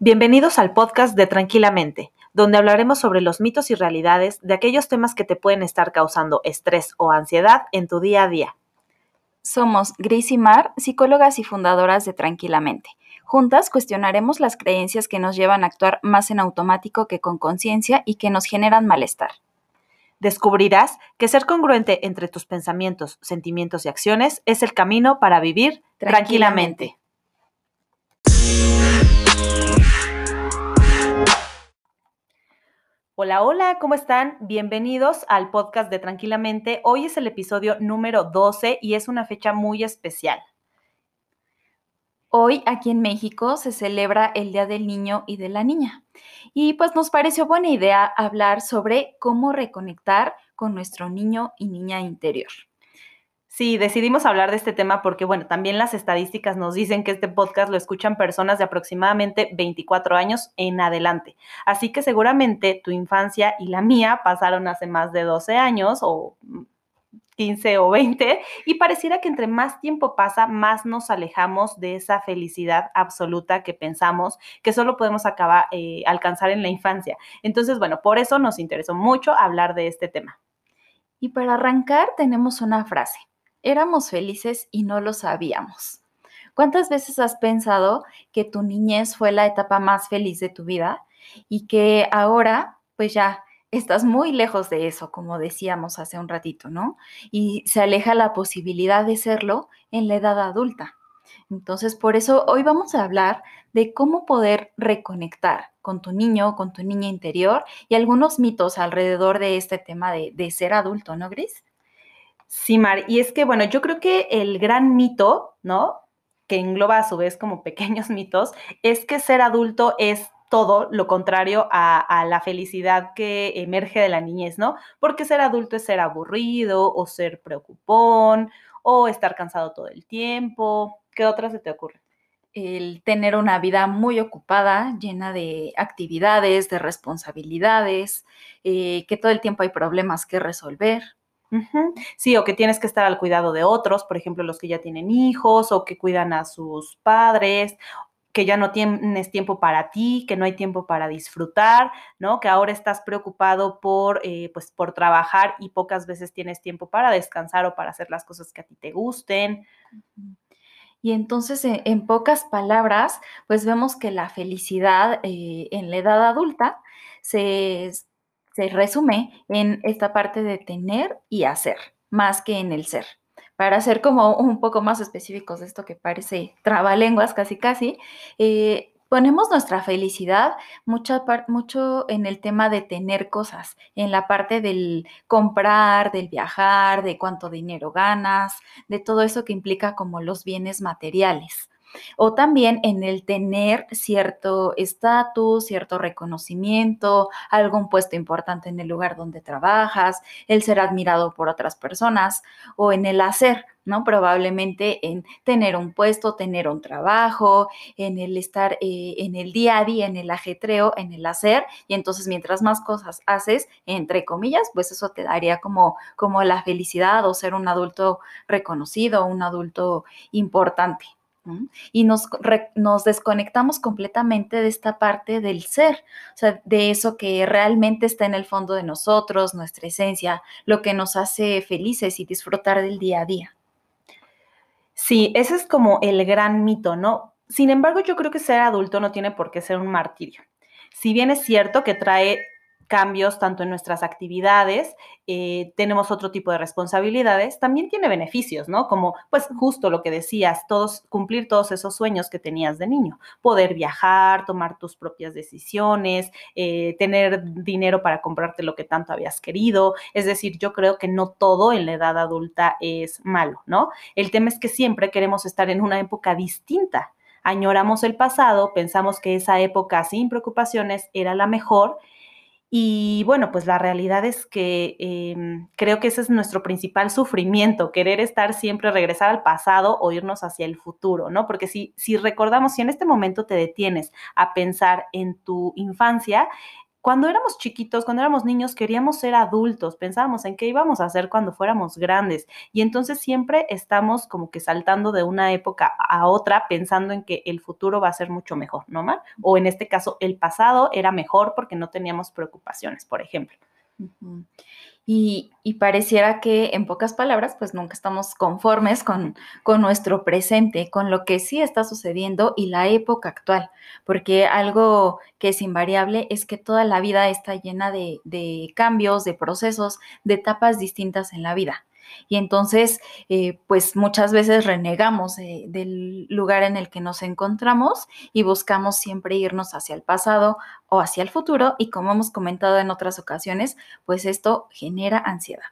Bienvenidos al podcast de Tranquilamente, donde hablaremos sobre los mitos y realidades de aquellos temas que te pueden estar causando estrés o ansiedad en tu día a día. Somos Gris y Mar, psicólogas y fundadoras de Tranquilamente. Juntas cuestionaremos las creencias que nos llevan a actuar más en automático que con conciencia y que nos generan malestar. Descubrirás que ser congruente entre tus pensamientos, sentimientos y acciones es el camino para vivir tranquilamente. Hola, hola, ¿cómo están? Bienvenidos al podcast de Tranquilamente. Hoy es el episodio número 12 y es una fecha muy especial. Hoy aquí en México se celebra el Día del Niño y de la Niña. Y pues nos pareció buena idea hablar sobre cómo reconectar con nuestro niño y niña interior. Sí, decidimos hablar de este tema porque, bueno, también las estadísticas nos dicen que este podcast lo escuchan personas de aproximadamente 24 años en adelante. Así que seguramente tu infancia y la mía pasaron hace más de 12 años o 15 o 20 y pareciera que entre más tiempo pasa, más nos alejamos de esa felicidad absoluta que pensamos que solo podemos acabar, eh, alcanzar en la infancia. Entonces, bueno, por eso nos interesó mucho hablar de este tema. Y para arrancar tenemos una frase éramos felices y no lo sabíamos. ¿Cuántas veces has pensado que tu niñez fue la etapa más feliz de tu vida y que ahora, pues ya, estás muy lejos de eso, como decíamos hace un ratito, ¿no? Y se aleja la posibilidad de serlo en la edad adulta. Entonces, por eso hoy vamos a hablar de cómo poder reconectar con tu niño, con tu niña interior y algunos mitos alrededor de este tema de, de ser adulto, ¿no, Gris? Sí, Mar, y es que, bueno, yo creo que el gran mito, ¿no? Que engloba a su vez como pequeños mitos, es que ser adulto es todo lo contrario a, la felicidad que emerge de la niñez, ¿no? Porque ser adulto es ser aburrido o ser preocupón o estar cansado todo el tiempo. ¿Qué otras se te ocurre? El tener una vida muy ocupada, llena de actividades, de responsabilidades, eh, que todo el tiempo hay problemas que resolver. Sí, o que tienes que estar al cuidado de otros, por ejemplo, los que ya tienen hijos o que cuidan a sus padres, que ya no tienes tiempo para ti, que no hay tiempo para disfrutar, ¿no? Que ahora estás preocupado por, eh, pues, por trabajar y pocas veces tienes tiempo para descansar o para hacer las cosas que a ti te gusten. Y entonces, e, en, pocas palabras, pues vemos que la felicidad eh, en la edad adulta se se resume en esta parte de tener y hacer, más que en el ser. Para ser como un poco más específicos de esto que parece trabalenguas casi casi, eh, ponemos nuestra felicidad mucho, mucho en el tema de tener cosas, en la parte del comprar, del viajar, de cuánto dinero ganas, de todo eso que implica como los bienes materiales o también en el tener cierto estatus, cierto reconocimiento, algún puesto importante en el lugar donde trabajas, el ser admirado por otras personas o en el hacer, ¿no? Probablemente en tener un puesto, tener un trabajo, en el estar eh, en el día a día, en el ajetreo, en el hacer, y entonces mientras más cosas haces, entre comillas, pues eso te daría como, como la felicidad o ser un adulto reconocido, un adulto importante. Y nos, nos, desconectamos completamente de esta parte del ser, o sea, de eso que realmente está en el fondo de nosotros, nuestra esencia, lo que nos hace felices y disfrutar del día a día. Sí, ese es como el gran mito, ¿no? Sin embargo, yo creo que ser adulto no tiene por qué ser un martirio. Si bien es cierto que trae cambios tanto en nuestras actividades, eh, tenemos otro tipo de responsabilidades, también tiene beneficios, ¿no? Como pues justo lo que decías, todos, cumplir todos esos sueños que tenías de niño, poder viajar, tomar tus propias decisiones, eh, tener dinero para comprarte lo que tanto habías querido, es decir, yo creo que no todo en la edad adulta es malo, ¿no? El tema es que siempre queremos estar en una época distinta añoramos el pasado, pensamos que esa época sin preocupaciones era la mejor y bueno, pues la realidad es que em, creo que ese es nuestro principal sufrimiento, querer estar siempre, regresar al pasado o irnos hacia el futuro, ¿no? Porque si, si recordamos, si en este momento te detienes a pensar en tu infancia, cuando éramos chiquitos, cuando éramos niños, queríamos ser adultos, pensábamos en qué íbamos a hacer cuando fuéramos grandes. Y entonces siempre estamos como que saltando de una época a otra pensando en que el futuro va a ser mucho mejor, ¿no, Mar? O en este caso, el pasado era mejor porque no teníamos preocupaciones, por ejemplo. Y, pareciera que, en pocas palabras, pues nunca estamos conformes con, con, nuestro presente, con lo que sí está sucediendo y la época actual, porque algo que es invariable es que toda la vida está llena de, de cambios, de procesos, de etapas distintas en la vida. Y entonces, eh, pues muchas veces renegamos eh, del lugar en el que nos encontramos y buscamos siempre irnos hacia el pasado o hacia el futuro. Y como hemos comentado en otras ocasiones, pues esto genera ansiedad.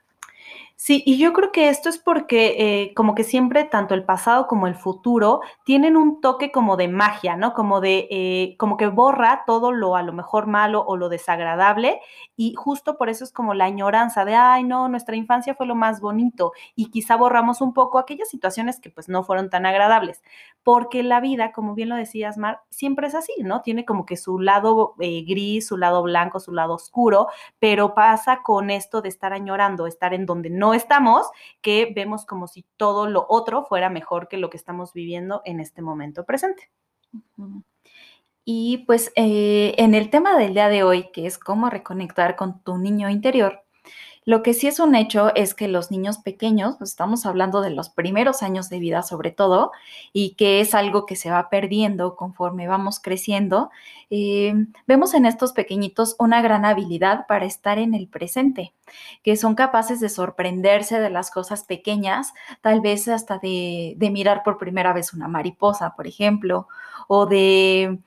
Sí, y yo creo que esto es porque eh, como que siempre tanto el pasado como el futuro tienen un toque como de magia, ¿no? Como de, eh, como que borra todo lo a lo mejor malo o lo desagradable y justo por eso es como la añoranza de, ay, no, nuestra infancia fue lo más bonito y quizá borramos un poco aquellas situaciones que pues no fueron tan agradables, porque la vida, como bien lo decías, Mar, siempre es así, ¿no? Tiene como que su lado eh, gris, su lado blanco, su lado oscuro, pero pasa con esto de estar añorando, estar en donde no estamos, que vemos como si todo lo otro fuera mejor que lo que estamos viviendo en este momento presente. Y pues eh, en el tema del día de hoy, que es cómo reconectar con tu niño interior, lo que sí es un hecho es que los niños pequeños, pues, estamos hablando de los primeros años de vida sobre todo, y que es algo que se va perdiendo conforme vamos creciendo, eh, vemos en estos pequeñitos una gran habilidad para estar en el presente, que son capaces de sorprenderse de las cosas pequeñas, tal vez hasta de, mirar por primera vez una mariposa, por ejemplo, o de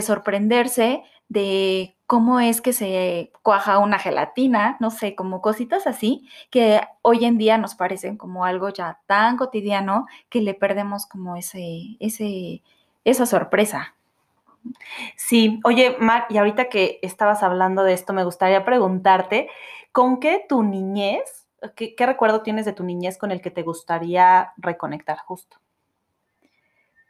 sorprenderse de cómo es que se cuaja una gelatina, no sé, como cositas así, que hoy en día nos parecen como algo ya tan cotidiano que le perdemos como ese, ese, esa sorpresa. Sí, oye, Mar, y ahorita que estabas hablando de esto, me gustaría preguntarte, ¿con qué tu niñez, qué, qué recuerdo tienes de tu niñez con el que te gustaría reconectar justo?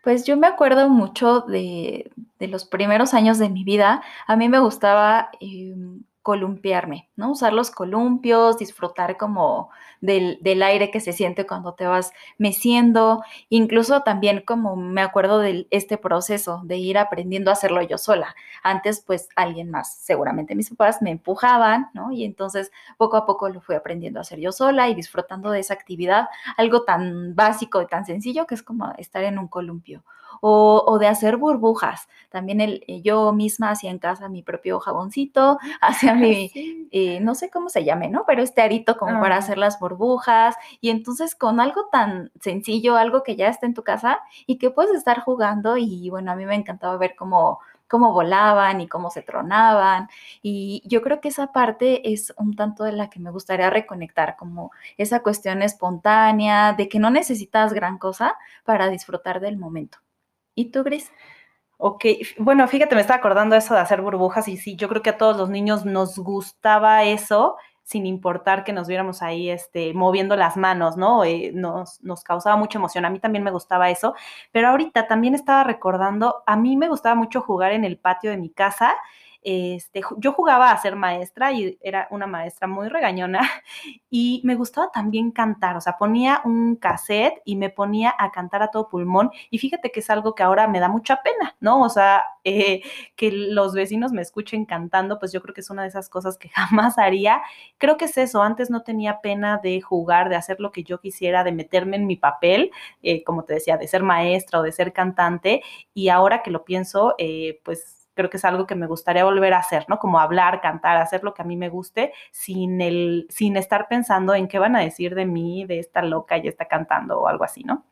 Pues yo me acuerdo mucho de, de los primeros años de mi vida. A mí me gustaba em, columpiarme, ¿no? Usar los columpios, disfrutar como del, del, aire que se siente cuando te vas meciendo, incluso también como me acuerdo de este proceso de ir aprendiendo a hacerlo yo sola. Antes pues alguien más, seguramente mis papás me empujaban, ¿no? Y entonces poco a poco lo fui aprendiendo a hacer yo sola y disfrutando de esa actividad, algo tan básico y tan sencillo que es como estar en un columpio o, de hacer burbujas. También el, eh, yo misma hacía en casa mi propio jaboncito, hacía mi, eh, no sé cómo se llame, ¿no? Pero este arito como para hacer las burbujas. Y entonces con algo tan sencillo, algo que ya está en tu casa y que puedes estar jugando y bueno, a mí me encantaba ver cómo cómo volaban y cómo se tronaban. Y yo creo que esa parte es un tanto de la que me gustaría reconectar, como esa cuestión espontánea, de que no necesitas gran cosa para disfrutar del momento. ¿Y tú, Gris? Ok, bueno, fíjate, me estaba acordando eso de hacer burbujas y sí, yo creo que a todos los niños nos gustaba eso, sin importar que nos viéramos ahí este, moviendo las manos, ¿no? Eh, nos, nos causaba mucha emoción. A mí también me gustaba eso, pero ahorita también estaba recordando, a mí me gustaba mucho jugar en el patio de mi casa este, yo jugaba a ser maestra y era una maestra muy regañona y me gustaba también cantar, o sea, ponía un cassette y me ponía a cantar a todo pulmón y fíjate que es algo que ahora me da mucha pena, ¿no? O sea, eh, que los vecinos me escuchen cantando, pues yo creo que es una de esas cosas que jamás haría. Creo que es eso, antes no tenía pena de jugar, de hacer lo que yo quisiera, de meterme en mi papel, eh, como te decía, de ser maestra o de ser cantante y ahora que lo pienso, eh, pues creo que es algo que me gustaría volver a hacer, ¿no? Como hablar, cantar, hacer lo que a mí me guste sin el, sin estar pensando en qué van a decir de mí, de esta loca y está cantando o algo así, ¿no?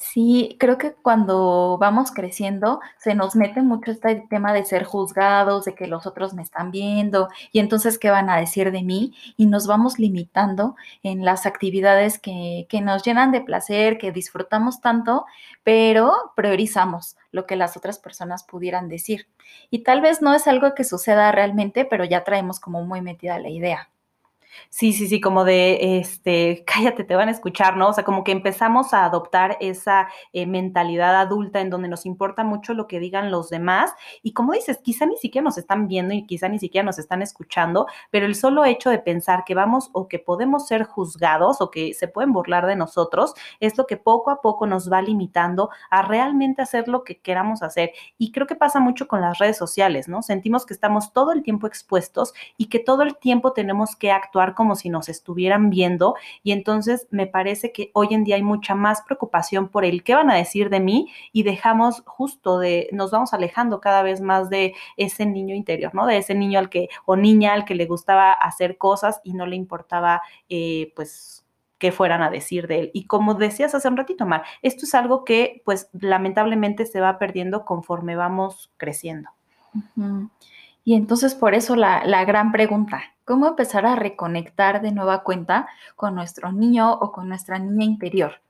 Sí, creo que cuando vamos creciendo se nos mete mucho este tema de ser juzgados, de que los otros me están viendo y entonces qué van a decir de mí y nos vamos limitando en las actividades que, que nos llenan de placer, que disfrutamos tanto, pero priorizamos lo que las otras personas pudieran decir. Y tal vez no es algo que suceda realmente, pero ya traemos como muy metida la idea. Sí, sí, sí, como de, este, cállate, te van a escuchar, ¿no? O sea, como que empezamos a adoptar esa eh, mentalidad adulta en donde nos importa mucho lo que digan los demás. Y como dices, quizá ni siquiera nos están viendo y quizá ni siquiera nos están escuchando, pero el solo hecho de pensar que vamos o que podemos ser juzgados o que se pueden burlar de nosotros es lo que poco a poco nos va limitando a realmente hacer lo que queramos hacer. Y creo que pasa mucho con las redes sociales, ¿no? Sentimos que estamos todo el tiempo expuestos y que todo el tiempo tenemos que actuar como si nos estuvieran viendo y entonces me parece que hoy en día hay mucha más preocupación por el qué van a decir de mí y dejamos justo de, nos vamos alejando cada vez más de ese niño interior, ¿no? De ese niño al que, o niña al que le gustaba hacer cosas y no le importaba, eh, pues, qué fueran a decir de él. Y como decías hace un ratito, Mar, esto es algo que pues lamentablemente se va perdiendo conforme vamos creciendo. Y entonces por eso la, la, gran pregunta, ¿cómo empezar a reconectar de nueva cuenta con nuestro niño o con nuestra niña interior?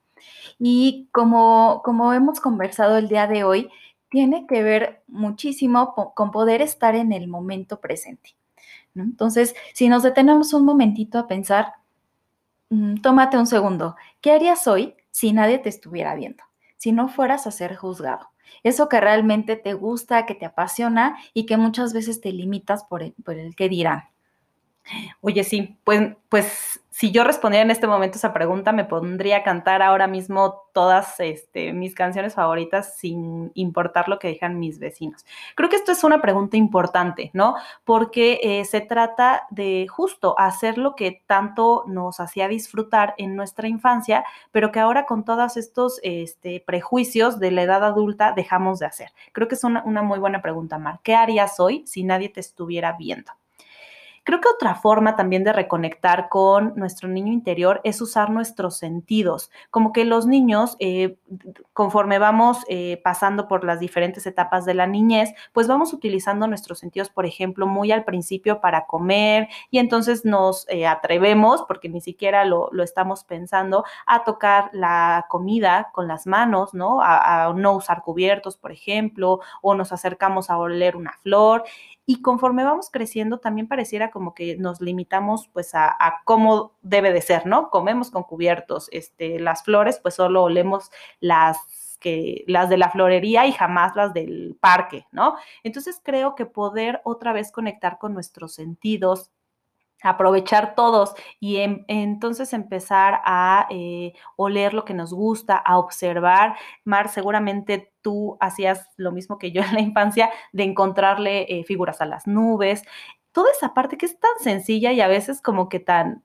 Y como, como hemos conversado el día de hoy, tiene que ver muchísimo con poder estar en el momento presente. Entonces, si nos detenemos un momentito a pensar, mmm, tómate un segundo, ¿qué harías hoy si nadie te estuviera viendo? Si no fueras a ser juzgado eso que realmente te gusta, que te apasiona y que muchas veces te limitas por el, por el que dirán. Oye, sí, pues, pues si yo respondiera en este momento esa pregunta, me pondría a cantar ahora mismo todas este, mis canciones favoritas sin importar lo que digan mis vecinos. Creo que esto es una pregunta importante, ¿no? Porque eh, se trata de justo hacer lo que tanto nos hacía disfrutar en nuestra infancia, pero que ahora con todos estos este, prejuicios de la edad adulta dejamos de hacer. Creo que es una, una muy buena pregunta, Mar. ¿Qué harías hoy si nadie te estuviera viendo? Creo que otra forma también de reconectar con nuestro niño interior es usar nuestros sentidos, como que los niños, eh, conforme vamos eh, pasando por las diferentes etapas de la niñez, pues vamos utilizando nuestros sentidos, por ejemplo, muy al principio para comer y entonces nos eh, atrevemos, porque ni siquiera lo, lo, estamos pensando, a tocar la comida con las manos, ¿no? A, a no usar cubiertos, por ejemplo, o nos acercamos a oler una flor y conforme vamos creciendo también pareciera como que nos limitamos pues a, cómo debe de ser, ¿no? Comemos con cubiertos, este, las flores pues solo olemos las que las de la florería y jamás las del parque, ¿no? Entonces creo que poder otra vez conectar con nuestros sentidos, aprovechar todos y en, entonces empezar a eh, oler lo que nos gusta, a observar. Mar, seguramente tú hacías lo mismo que yo en la infancia de encontrarle eh, figuras a las nubes. Toda esa parte que es tan sencilla y a veces como que tan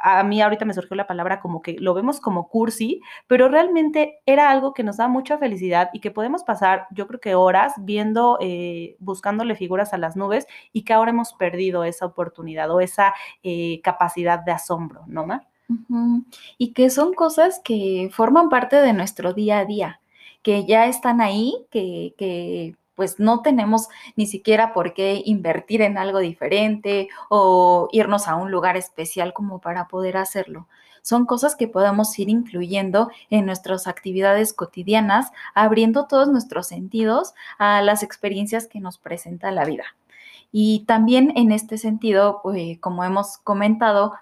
a mí ahorita me surgió la palabra como que lo vemos como cursi, pero realmente era algo que nos da mucha felicidad y que podemos pasar, yo creo que horas viendo, eh, buscándole figuras a las nubes y que ahora hemos perdido esa oportunidad o esa eh, capacidad de asombro, ¿no, Mar? Uh -huh. Y que son cosas que forman parte de nuestro día a día, que ya están ahí, que, que pues no tenemos ni siquiera por qué invertir en algo diferente o irnos a un lugar especial como para poder hacerlo. Son cosas que podemos ir incluyendo en nuestras actividades cotidianas, abriendo todos nuestros sentidos a las experiencias que nos presenta la vida. Y también en este sentido, pues, como hemos comentado,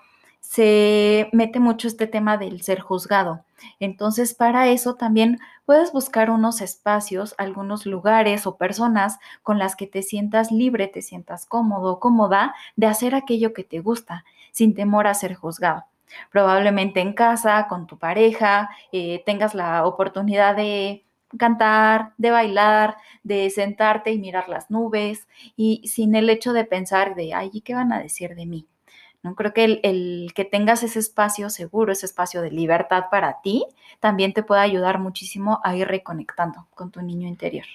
se mete mucho este tema del ser juzgado. Entonces, para eso también puedes buscar unos espacios, algunos lugares o personas con las que te sientas libre, te sientas cómodo, cómoda de hacer aquello que te gusta, sin temor a ser juzgado. Probablemente en casa, con tu pareja, eh, tengas la oportunidad de cantar, de bailar, de sentarte y mirar las nubes y sin el hecho de pensar de, ay, ¿y qué van a decir de mí? ¿No? Creo que el, el, que tengas ese espacio seguro, ese espacio de libertad para ti, también te puede ayudar muchísimo a ir reconectando con tu niño interior.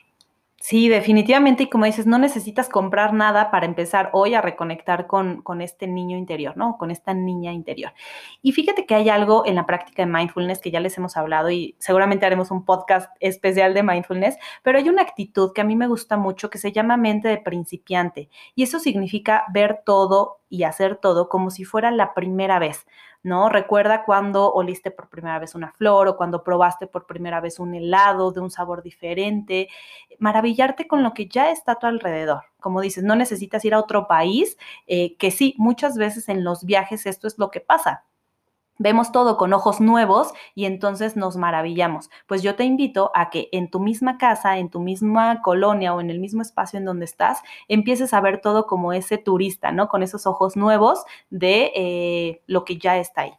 Sí, definitivamente, y como dices, no necesitas comprar nada para empezar hoy a reconectar con, con, este niño interior, ¿no? Con esta niña interior. Y fíjate que hay algo en la práctica de mindfulness que ya les hemos hablado y seguramente haremos un podcast especial de mindfulness, pero hay una actitud que a mí me gusta mucho que se llama mente de principiante y eso significa ver todo y hacer todo como si fuera la primera vez. ¿No? Recuerda cuando oliste por primera vez una flor o cuando probaste por primera vez un helado de un sabor diferente. Maravillarte con lo que ya está a tu alrededor. Como dices, no necesitas ir a otro país, eh, que sí, muchas veces en los viajes esto es lo que pasa vemos todo con ojos nuevos y entonces nos maravillamos. Pues yo te invito a que en tu misma casa, en tu misma colonia o en el mismo espacio en donde estás, empieces a ver todo como ese turista, ¿no? Con esos ojos nuevos de eh, lo que ya está ahí.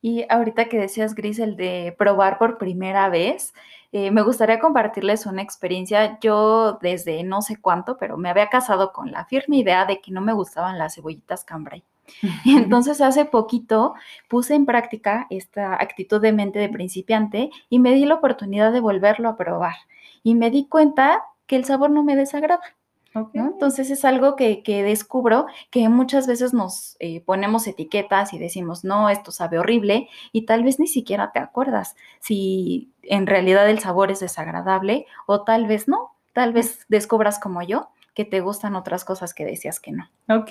Y ahorita que decías, Gris, el de probar por primera vez, eh, me gustaría compartirles una experiencia. Yo desde no sé cuánto, pero me había casado con la firme idea de que no me gustaban las cebollitas cambray. Entonces hace poquito puse en práctica esta actitud de mente de principiante y me di la oportunidad de volverlo a probar. Y me di cuenta que el sabor no me desagrada. Entonces es algo que, descubro que muchas veces nos eh, ponemos etiquetas y decimos, no, esto sabe horrible y tal vez ni siquiera te acuerdas si en realidad el sabor es desagradable o tal vez no, tal vez descubras como yo que te gustan otras cosas que decías que no. Ok,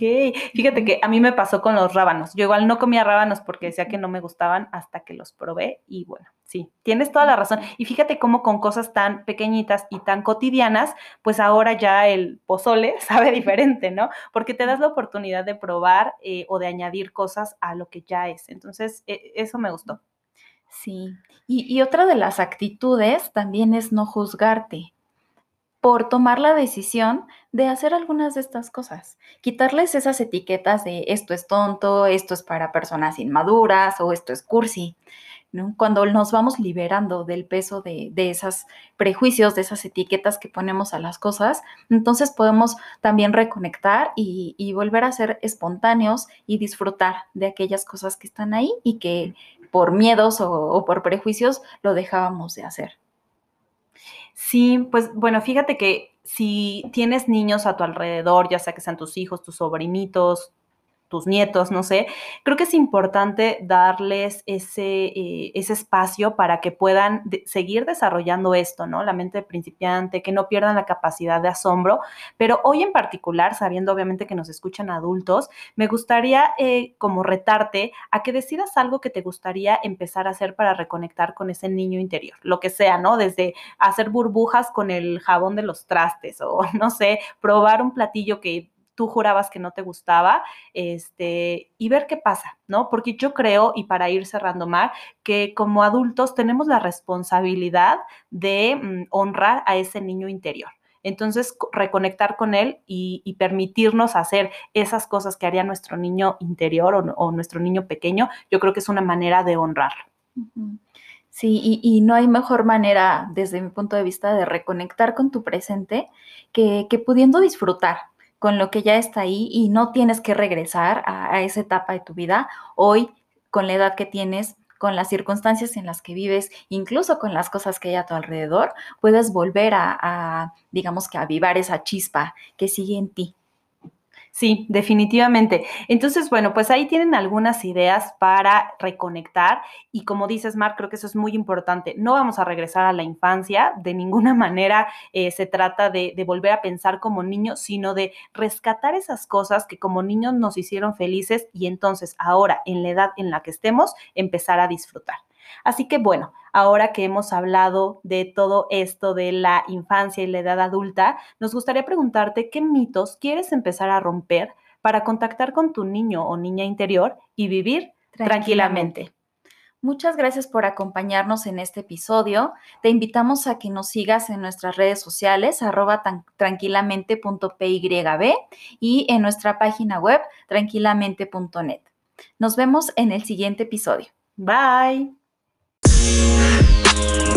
fíjate que a mí me pasó con los rábanos. Yo igual no comía rábanos porque decía que no me gustaban hasta que los probé y bueno, sí, tienes toda la razón. Y fíjate cómo con cosas tan pequeñitas y tan cotidianas, pues ahora ya el pozole sabe diferente, ¿no? Porque te das la oportunidad de probar eh, o de añadir cosas a lo que ya es. Entonces, e, eso me gustó. Sí, y, y otra de las actitudes también es no juzgarte por tomar la decisión de hacer algunas de estas cosas. Quitarles esas etiquetas de esto es tonto, esto es para personas inmaduras o esto es cursi. Cuando nos vamos liberando del peso de, esos prejuicios, de esas etiquetas que ponemos a las cosas, entonces podemos también reconectar y, volver a ser espontáneos y disfrutar de aquellas cosas que están ahí y que por miedos o por prejuicios lo dejábamos de hacer. Sí, pues bueno, fíjate que si tienes niños a tu alrededor, ya sea que sean tus hijos, tus sobrinitos, tus nietos, no sé, creo que es importante darles ese, eh, ese espacio para que puedan seguir desarrollando esto, ¿no? La mente principiante, que no pierdan la capacidad de asombro, pero hoy en particular, sabiendo obviamente que nos escuchan adultos, me gustaría eh, como retarte a que decidas algo que te gustaría empezar a hacer para reconectar con ese niño interior, lo que sea, ¿no? Desde hacer burbujas con el jabón de los trastes o, no sé, probar un platillo que tú jurabas que no te gustaba, este, y ver qué pasa, ¿no? Porque yo creo, y para ir cerrando más, que como adultos tenemos la responsabilidad de mm, honrar a ese niño interior. Entonces, reconectar con él y, permitirnos hacer esas cosas que haría nuestro niño interior o, nuestro niño pequeño, yo creo que es una manera de honrarlo. Sí, y, no hay mejor manera, desde mi punto de vista, de reconectar con tu presente que pudiendo disfrutar, con lo que ya está ahí y no tienes que regresar a, esa etapa de tu vida. Hoy, con la edad que tienes, con las circunstancias en las que vives, incluso con las cosas que hay a tu alrededor, puedes volver a, a digamos que, avivar esa chispa que sigue en ti. Sí, definitivamente. Entonces, bueno, pues ahí tienen algunas ideas para reconectar y como dices, Marc, creo que eso es muy importante. No vamos a regresar a la infancia, de ninguna manera eh, se trata de, de, volver a pensar como niños, sino de rescatar esas cosas que como niños nos hicieron felices y entonces ahora, en la edad en la que estemos, empezar a disfrutar. Así que bueno, ahora que hemos hablado de todo esto de la infancia y la edad adulta, nos gustaría preguntarte qué mitos quieres empezar a romper para contactar con tu niño o niña interior y vivir tranquilamente. Muchas gracias por acompañarnos en este episodio. Te invitamos a que nos sigas en nuestras redes sociales, arroba tranquilamente.pyb y en nuestra página web, tranquilamente.net. Nos vemos en el siguiente episodio. Bye. Yeah.